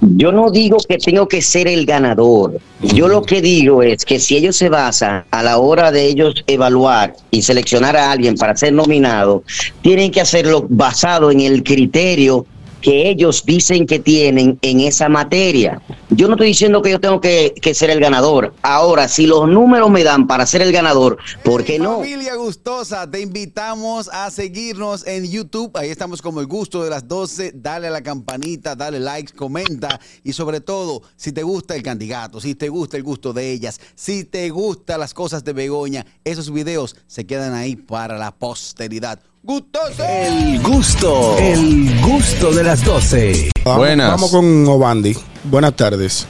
Yo no digo que tengo que ser el ganador. Yo lo que digo es que si ellos se basan a la hora de ellos evaluar y seleccionar a alguien para ser nominado, tienen que hacerlo basado en el criterio que ellos dicen que tienen en esa materia. Yo no estoy diciendo que yo tengo que, ser el ganador. Ahora, si los números me dan para ser el ganador, ¿por qué no? Familia gustosa, te invitamos a seguirnos en YouTube. Ahí estamos como el gusto de las 12. Dale a la campanita, dale likes, comenta. Y sobre todo, si te gusta el candidato, si te gusta el gusto de ellas, si te gustan las cosas de Begoña, esos videos se quedan ahí para la posteridad. ¡Gustoso! El gusto, el gusto de las 12. Vamos, Buenas. Vamos con Obandi. Buenas tardes.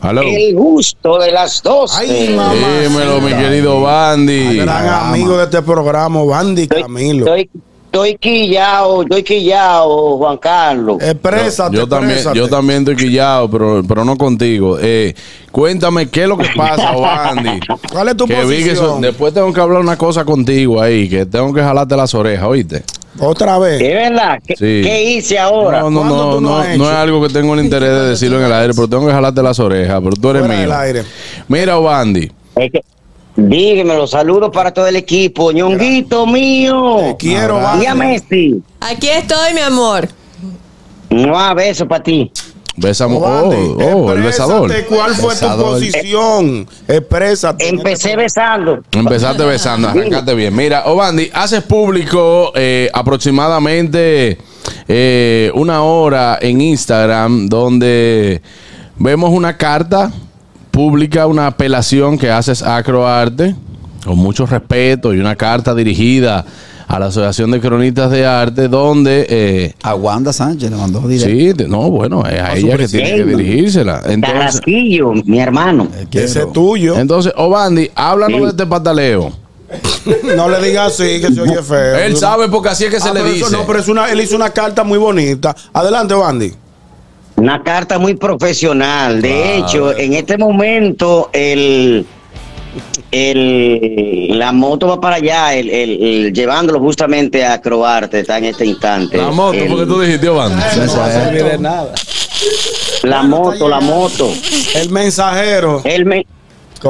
Aló. El gusto de las dos. Ay, mamá. Dímelo, mi querido Bandy. Gran amigo de este programa, Obandi Estoy, Camilo. estoy, estoy quillado, estoy quillado, Juan Carlos. Exprésate, Yo también, yo también estoy quillado, pero, pero no contigo. Eh, cuéntame qué es lo que pasa, Bandy. ¿Cuál es tu Que vi que eso- posición? después tengo que hablar una cosa contigo ahí, que tengo que jalarte las orejas, ¿oíste? Otra vez. ¿Es verdad? ¿Qué, Sí. qué hice ahora? No, no, ¿Cuándo no, no, no es algo que tengo el interés de decirlo en el aire, pero tengo que jalarte las orejas, pero tú eres Fuera del mío. aire. Mira, Bandy. Es que, dígamelo, saludos para todo el equipo. ñonguito mío. Te quiero. Obandi. Y a Messi. Aquí estoy, mi amor. Un beso para ti. Besamos. Oh, oh, el besador. ¿Cuál fue tu Besador. posición? Exprésate. Empecé besando. Empezaste besando, arrancaste bien. Mira, Obandi, haces público eh, aproximadamente eh, una hora en Instagram donde vemos una carta pública, una apelación que haces a Acroarte con mucho respeto y una carta dirigida a la Asociación de Cronistas de Arte donde... eh, A Wanda Sánchez le mandó directo. Sí, de- no, bueno, es a ella que tiene que dirigírsela. Entonces, Carrasquillo, mi hermano. Ese es tuyo. entonces Obandi, háblanos de este pataleo. No le digas así, que se oye feo. Él sabe porque así es que se Ah, le pero eso dice. no, pero es una, él hizo una carta muy bonita. Adelante, Obandi. Una carta muy profesional. De hecho, en este momento, el, el, la moto va para allá, el, el- el- llevándolo justamente a Croarte, está en este instante. La moto, El- porque tú dijiste, Obandi. No va a servir de nada. La moto, la moto. El mensajero. El, me-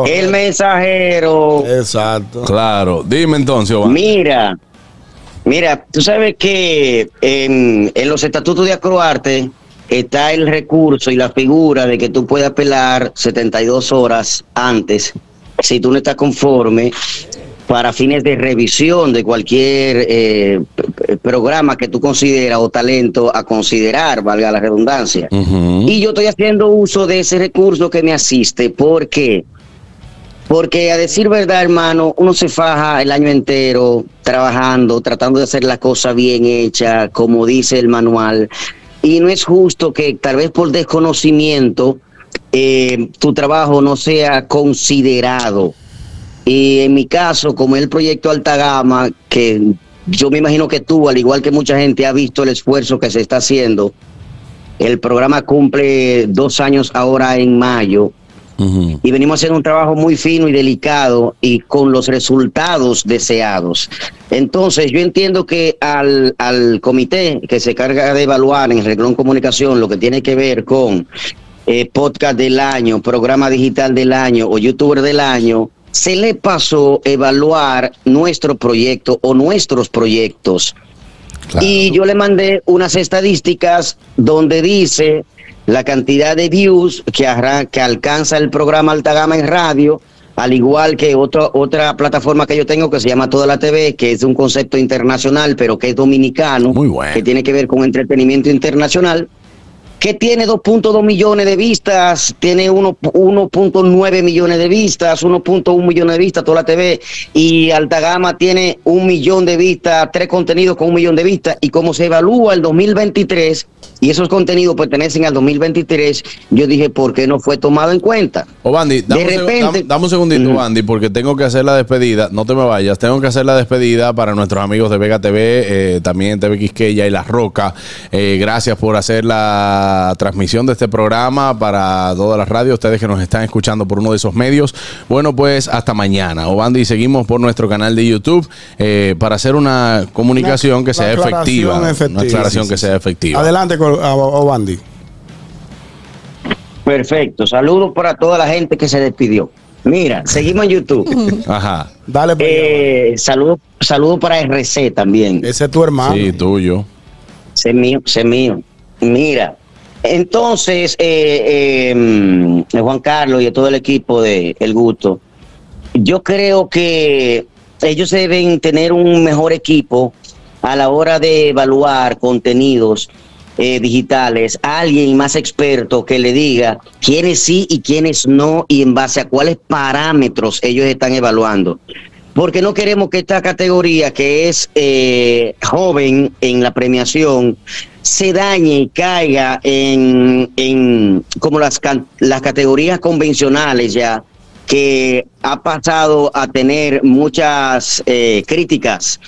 el mensajero. Exacto. Claro, dime entonces, Obandi. Mira, mira, tú sabes que en, en los estatutos de Acroarte está el recurso y la figura de que tú puedes apelar 72 horas antes si tú no estás conforme para fines de revisión de cualquier eh, programa que tú consideras o talento a considerar, valga la redundancia. Y yo estoy haciendo uso de ese recurso que me asiste. ¿Por qué? Porque a decir verdad, hermano, uno se faja el año entero trabajando, tratando de hacer la cosa bien hecha, como dice el manual. Y no es justo que tal vez por desconocimiento eh, tu trabajo no sea considerado. Y en mi caso, como el proyecto Alta Gama, que yo me imagino que tú, al igual que mucha gente, ha visto el esfuerzo que se está haciendo. El programa cumple dos años ahora en mayo Y venimos haciendo un trabajo muy fino y delicado y con los resultados deseados. Entonces, yo entiendo que al, al comité que se carga de evaluar en Reglón Comunicación lo que tiene que ver con eh, podcast del año, programa digital del año o youtuber del año, se le pasó evaluar nuestro proyecto o nuestros proyectos. Claro. Y yo le mandé unas estadísticas donde dice la cantidad de views que, que alcanza el programa Alta Gama en radio, al igual que otra otra plataforma que yo tengo que se llama Toda la TV, que es un concepto internacional, pero que es dominicano, Muy bueno. que tiene que ver con entretenimiento internacional, que tiene 2.2 millones de vistas, tiene uno- 1.9 millones de vistas, 1.1 millones de vistas, toda la TV, y Alta Gama tiene un millón de vistas, tres contenidos con un millón de vistas, y como se evalúa el 2023, y esos contenidos pertenecen al 2023, yo dije, ¿por qué no fue tomado en cuenta? Obandi, dame, De un seg- repente- dame- dame un segundito. Bandy, porque tengo que hacer la despedida. No te me vayas. Tengo que hacer la despedida para nuestros amigos de Vega TV, eh, también TV Quisqueya y La Roca. Eh, gracias por hacer la la transmisión de este programa para todas las radios, ustedes que nos están escuchando por uno de esos medios. Bueno, pues hasta mañana. Obandi, seguimos por nuestro canal de YouTube eh, para hacer una comunicación que sea efectiva. efectiva. Una aclaración Sí, que sí, sea efectiva. Adelante, Obandi. Perfecto. Saludos para toda la gente que se despidió. Mira, seguimos en YouTube. Ajá. Dale, Eh, saludos saludo para RC también. ese es tu hermano. Sí, tuyo. Sé mío, sé mío. Mira, entonces, eh, eh, mm, Juan Carlos y todo el equipo de El Gusto, yo creo que ellos deben tener un mejor equipo a la hora de evaluar contenidos eh, digitales, alguien más experto que le diga quiénes sí y quiénes no y en base a cuáles parámetros ellos están evaluando porque no queremos que esta categoría que es eh, joven en la premiación se dañe y caiga en, en como las, las categorías convencionales ya que ha pasado a tener muchas eh, críticas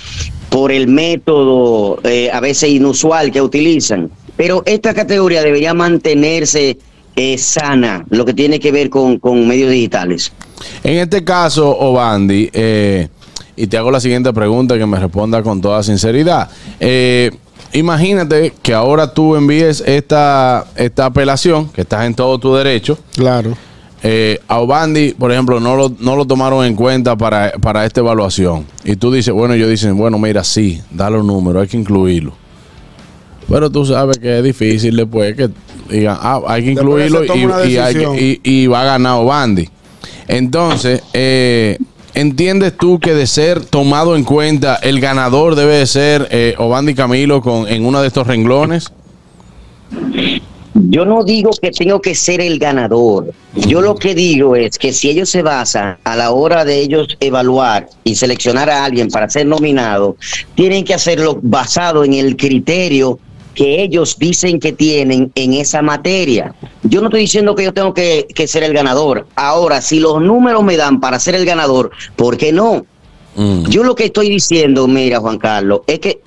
por el método eh, a veces inusual que utilizan. Pero esta categoría debería mantenerse eh, sana, lo que tiene que ver con, con medios digitales. En este caso, Obandi, eh, y te hago la siguiente pregunta que me responda con toda sinceridad. Eh, imagínate que ahora tú envíes esta, esta apelación, que estás en todo tu derecho. Claro. Eh, a Obandi, por ejemplo, no lo, no lo tomaron en cuenta para, para esta evaluación. Y tú dices, bueno, ellos dicen, bueno, mira, sí, da los números, hay que incluirlo. Pero tú sabes que es difícil después que digan, ah, hay que incluirlo y, y hay que- decisión. y- y va a ganar Obandi. Entonces, eh, ¿entiendes tú que de ser tomado en cuenta, el ganador debe de ser eh, Obandi Camilo con, en uno de estos renglones? Yo no digo que tengo que ser el ganador. Yo lo que digo es que si ellos se basan a la hora de ellos evaluar y seleccionar a alguien para ser nominado, tienen que hacerlo basado en el criterio que ellos dicen que tienen en esa materia. Yo no estoy diciendo que yo tengo que, que ser el ganador. Ahora, si los números me dan para ser el ganador, ¿por qué no? Mm. Yo lo que estoy diciendo, mira, Juan Carlos, es que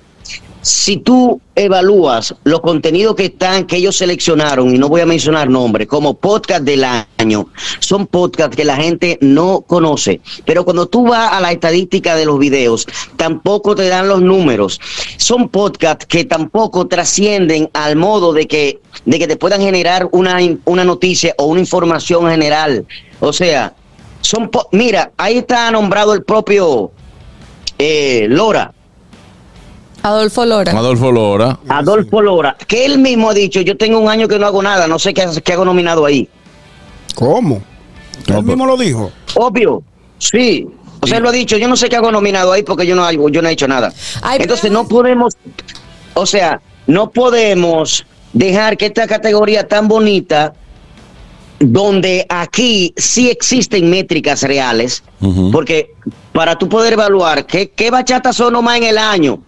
si tú evalúas los contenidos que están, que ellos seleccionaron, y no voy a mencionar nombres, como podcast del año, son podcasts que la gente no conoce. Pero cuando tú vas a la estadística de los videos, tampoco te dan los números. Son podcasts que tampoco trascienden al modo de que, de que te puedan generar una, una noticia o una información general. O sea, son mira, ahí está nombrado el propio eh, Lora. Adolfo Lora. Adolfo Lora. Adolfo Lora, que él mismo ha dicho, yo tengo un año que no hago nada, no sé qué, qué hago nominado ahí. ¿Cómo? No, Él mismo lo dijo. Obvio, sí. O sea, él lo ha dicho, yo no sé qué hago nominado ahí porque yo no hago, yo no he hecho nada. Ay, pero- Entonces no podemos, o sea, no podemos dejar que esta categoría tan bonita, donde aquí sí existen métricas reales, porque para tú poder evaluar qué, qué bachatas son nomás en el año,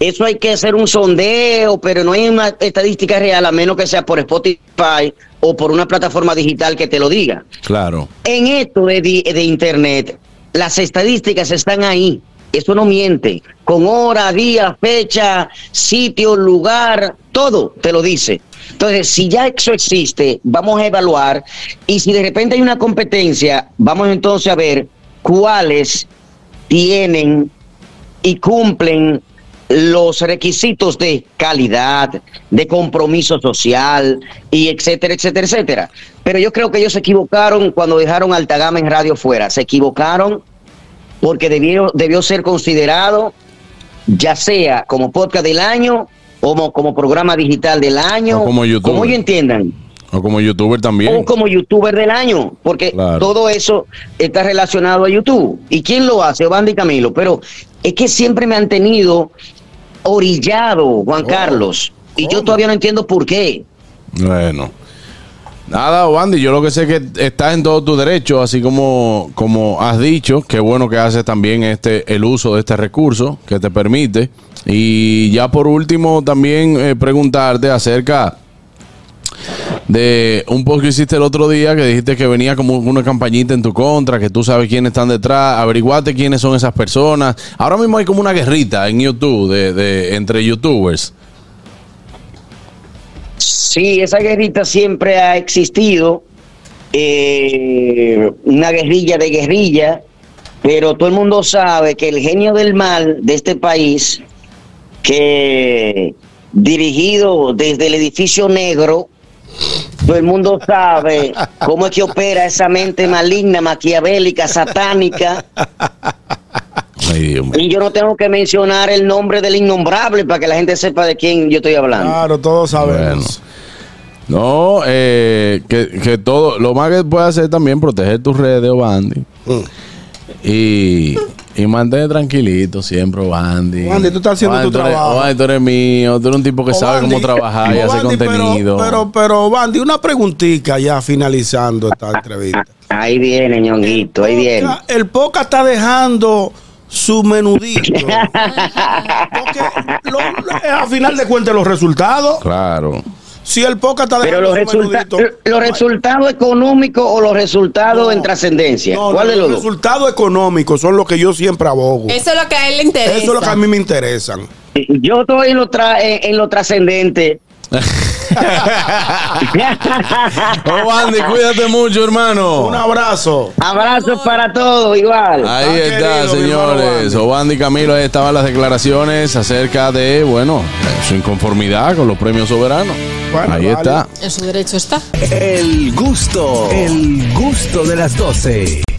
eso hay que hacer un sondeo, pero no hay una estadística real a menos que sea por Spotify o por una plataforma digital que te lo diga. Claro. En esto de, de Internet, las estadísticas están ahí. Eso no miente. Con hora, día, fecha, sitio, lugar, todo te lo dice. Entonces, si ya eso existe, vamos a evaluar. Y si de repente hay una competencia, vamos entonces a ver cuáles tienen y cumplen los requisitos de calidad, de compromiso social y etcétera, etcétera, etcétera. Pero yo creo que ellos se equivocaron cuando dejaron Altagama en radio fuera. Se equivocaron porque debió, debió ser considerado ya sea como podcast del año como, como programa digital del año, O como youtuber. como ellos entiendan. O como youtuber también. O como youtuber del año, porque Claro. todo eso está relacionado a YouTube. ¿Y quién lo hace? Obandi Camilo. Pero es que siempre me han tenido orillado, Juan Carlos. Y yo todavía no entiendo por qué. Bueno. Nada, Wandy, yo lo que sé es que estás en todo tu derecho, así como, como has dicho, qué bueno que haces también este el uso de este recurso que te permite. Y ya por último, también eh, preguntarte acerca de un post que hiciste el otro día, que dijiste que venía como una campañita en tu contra, que tú sabes quiénes están detrás, averiguate quiénes son esas personas. Ahora mismo hay como una guerrita en YouTube de, entre youtubers. Sí, esa guerrita siempre ha existido, eh, una guerrilla de guerrilla, pero todo el mundo sabe que el genio del mal de este país, que dirigido desde el edificio negro, todo el mundo sabe cómo es que opera esa mente maligna, maquiavélica, satánica. Ay, Dios mío. Y yo no tengo que mencionar el nombre del innombrable para que la gente sepa de quién yo estoy hablando. Claro, todos sabemos. No, eh, que, que todo, lo más que puedes hacer también proteger tus redes, Obandi. Mm. Y, y mantener tranquilito siempre, Obandi. Obandi, tú estás haciendo tu tú eres- trabajo. Obandi, tú eres mío, tú eres un tipo que sabe cómo trabajar y hacer pero- contenido. Pero, pero, Bandy, una preguntita ya finalizando esta entrevista. Ahí viene, ñonguito, ahí viene. Poca- el Poca está dejando su menudito. Porque lo- a final de cuentas los resultados, claro. Si el Poca está Pero los, su resulta- menudito, los resultados económicos o los resultados No. en trascendencia. no, ¿Cuál no, de los los dos? resultados económicos son los que yo siempre abogo. Eso es lo que a él le interesa. Eso es lo que a mí me interesan. Yo estoy en lo, tra- en, en lo trascendente. Obandi, cuídate mucho, hermano. Un abrazo. Abrazos para todos, igual. Ahí Ah, está, querido, señores. Obandi. Obandi Camilo, ahí estaban las declaraciones acerca de, bueno, su inconformidad con los premios soberanos. Bueno, ahí vale. está. En su derecho está. El gusto, el gusto de las 12.